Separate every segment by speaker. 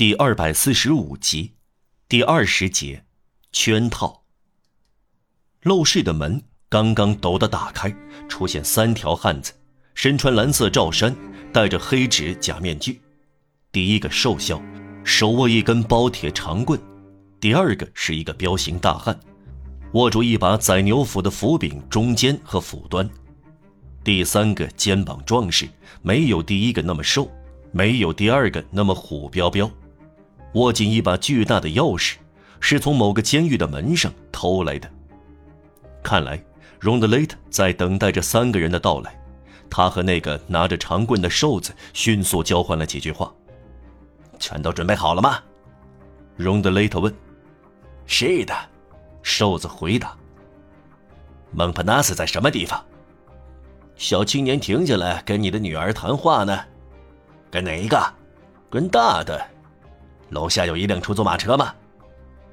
Speaker 1: 第二百四十五集，第二十节，圈套。陋室的门刚刚陡地打开，出现三条汉子，身穿蓝色罩衫，戴着黑纸假面具。第一个瘦削，手握一根包铁长棍；第二个是一个彪形大汉，握住一把宰牛斧的斧柄中间和斧端；第三个肩膀壮实，没有第一个那么瘦，没有第二个那么虎彪彪。握紧一把巨大的钥匙，是从某个监狱的门上偷来的。看来，荣德雷特在等待着三个人的到来。他和那个拿着长棍的瘦子迅速交换了几句话。
Speaker 2: 全都准备好了吗？
Speaker 1: 荣德雷特问。
Speaker 2: 是的，瘦子回答。蒙帕纳斯在什么地方？
Speaker 3: 小青年停下来跟你的女儿谈话呢。
Speaker 2: 跟哪一个？
Speaker 3: 跟大的。
Speaker 2: 楼下有一辆出租马车吗？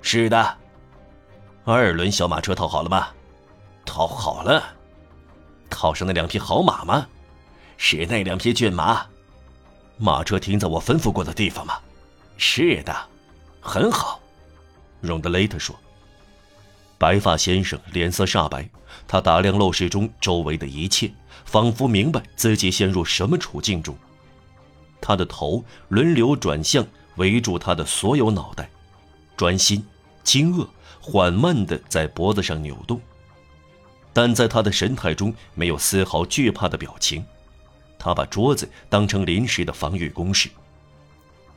Speaker 3: 是的。二轮小马车套好了吗？
Speaker 2: 套好了。
Speaker 3: 套上那两匹好马吗？
Speaker 2: 是那两匹骏马。
Speaker 3: 马车停在我吩咐过的地方吗？
Speaker 2: 是的。
Speaker 3: 很好。荣德雷特说。
Speaker 1: 白发先生脸色煞白，他打量陋室中周围的一切，仿佛明白自己陷入什么处境中。他的头轮流转向。围住他的所有脑袋，专心、惊愕、缓慢地在脖子上扭动，但在他的神态中没有丝毫惧怕的表情。他把桌子当成临时的防御工事。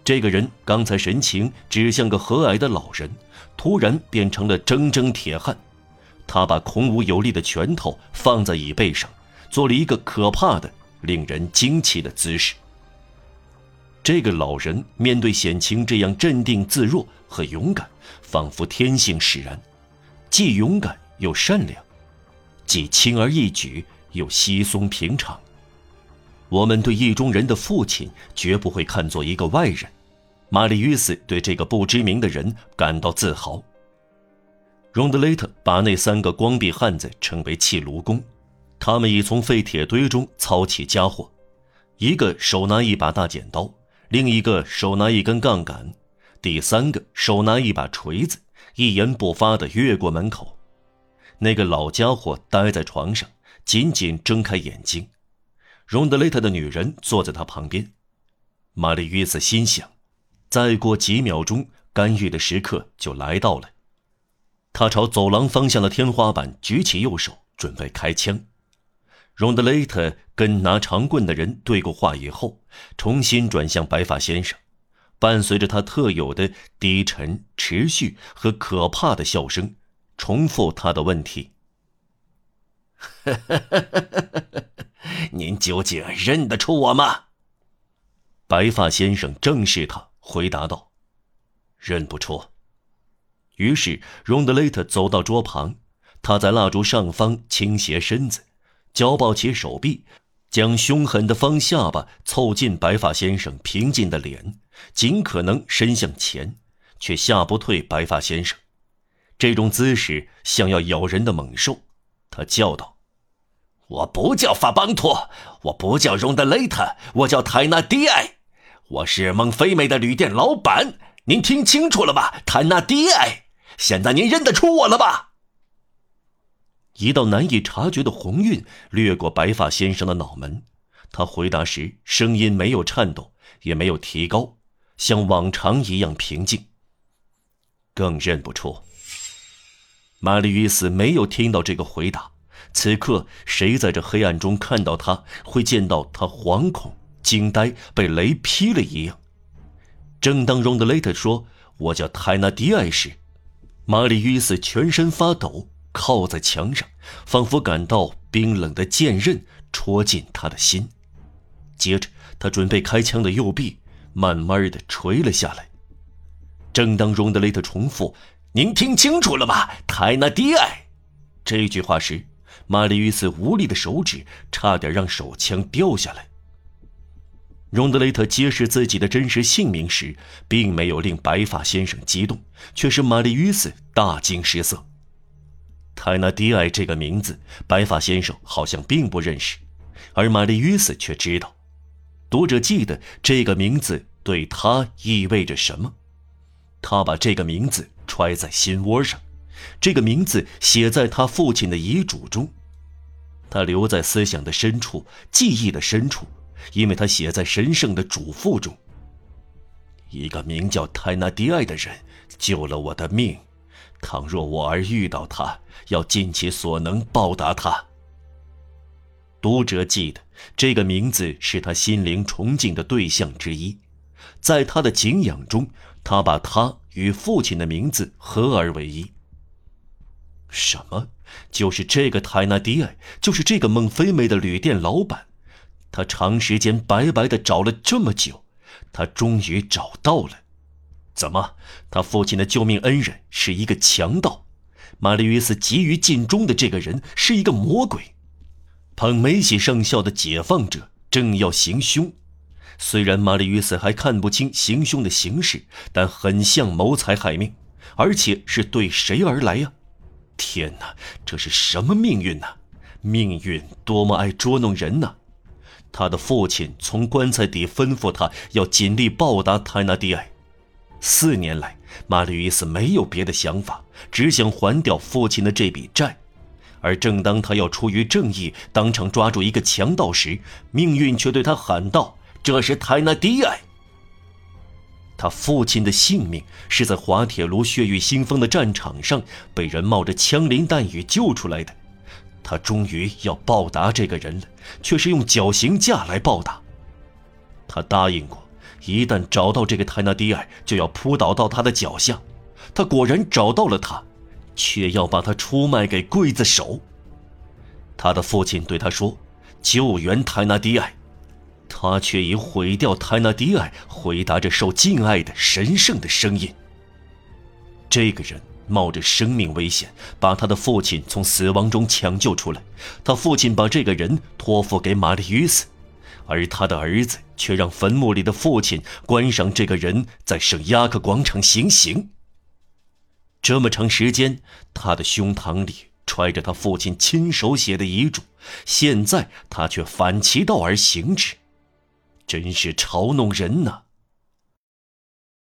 Speaker 1: 这个人刚才神情只像个和蔼的老人，突然变成了铮铮铁汉。他把孔武有力的拳头放在椅背上，做了一个可怕的、令人惊奇的姿势。这个老人面对险情这样镇定自若和勇敢，仿佛天性使然，既勇敢又善良，既轻而易举又稀松平常。我们对意中人的父亲绝不会看作一个外人。玛丽·约斯对这个不知名的人感到自豪。荣德雷特把那三个光臂汉子称为砌炉工，他们已从废铁堆中操起家伙，一个手拿一把大剪刀。另一个手拿一根杠杆，第三个手拿一把锤子，一言不发地越过门口。那个老家伙呆在床上，紧紧睁开眼睛。荣德雷特的女人坐在他旁边。玛丽·约瑟心想：再过几秒钟，干预的时刻就来到了。他朝走廊方向的天花板举起右手，准备开枪。荣德雷特跟拿长棍的人对过话以后，重新转向白发先生，伴随着他特有的低沉、持续和可怕的笑声，重复他的问题：“
Speaker 2: 您究竟认得出我吗？”
Speaker 1: 白发先生正视他，回答道：“认不出。”于是荣德雷特走到桌旁，他在蜡烛上方倾斜身子。交抱起手臂，将凶狠的方下巴凑近白发先生平静的脸，尽可能伸向前，却吓不退白发先生。这种姿势像要咬人的猛兽。他叫道：“
Speaker 2: 我不叫法邦托，我不叫荣德雷特，我叫泰纳迪埃，我是蒙菲美的旅店老板。您听清楚了吗？泰纳迪埃，现在您认得出我了吧？”
Speaker 1: 一道难以察觉的红晕掠过白发先生的脑门，他回答时声音没有颤抖，也没有提高，像往常一样平静。更认不出。玛丽·与斯没有听到这个回答。此刻，谁在这黑暗中看到他，会见到他惶恐、惊呆、被雷劈了一样。正当荣德雷特说“我叫泰纳迪埃”时，玛丽·与斯全身发抖。靠在墙上，仿佛感到冰冷的剑刃戳进他的心。接着，他准备开枪的右臂慢慢的垂了下来。正当荣德雷特重复“您听清楚了吗，泰纳迪埃”这句话时，玛丽·与斯无力的手指差点让手枪掉下来。荣德雷特揭示自己的真实姓名时，并没有令白发先生激动，却使玛丽·与斯大惊失色。泰纳迪埃这个名字，白发先生好像并不认识，而玛丽·约瑟却知道。读者记得这个名字对他意味着什么？他把这个名字揣在心窝上，这个名字写在他父亲的遗嘱中，他留在思想的深处、记忆的深处，因为他写在神圣的嘱咐中。一个名叫泰纳迪埃的人救了我的命，倘若我儿遇到他，要尽其所能报答他。读者记得，这个名字是他心灵崇敬的对象之一，在他的敬仰中，他把他与父亲的名字合而为一。什么？就是这个泰纳迪埃，就是这个孟菲梅的旅店老板。他长时间白白的找了这么久，他终于找到了。怎么？他父亲的救命恩人是一个强盗？玛丽约斯急于尽忠的这个人是一个魔鬼？捧梅喜上校的解放者正要行凶，虽然玛丽约斯还看不清行凶的形式，但很像谋财害命，而且是对谁而来呀？天哪，这是什么命运呢？命运多么爱捉弄人呢！他的父亲从棺材底吩咐他要尽力报答泰纳迪埃。四年来，玛丽约斯没有别的想法，只想还掉父亲的这笔债。而正当他要出于正义当场抓住一个强盗时，命运却对他喊道：“这是泰纳迪埃。”他父亲的性命是在滑铁卢血雨腥风的战场上被人冒着枪林弹雨救出来的。他终于要报答这个人了，却是用绞刑架来报答。他答应过，一旦找到这个泰纳迪埃，就要扑倒到他的脚下。他果然找到了他。却要把他出卖给刽子手。他的父亲对他说：“救援泰纳迪埃。”他却以毁掉泰纳迪埃回答着受敬爱的神圣的声音。这个人冒着生命危险把他的父亲从死亡中抢救出来。他父亲把这个人托付给玛丽约斯，而他的儿子却让坟墓里的父亲观赏这个人在圣雅克广场行刑。这么长时间，他的胸膛里揣着他父亲亲手写的遗嘱，现在他却反其道而行之，真是嘲弄人呢！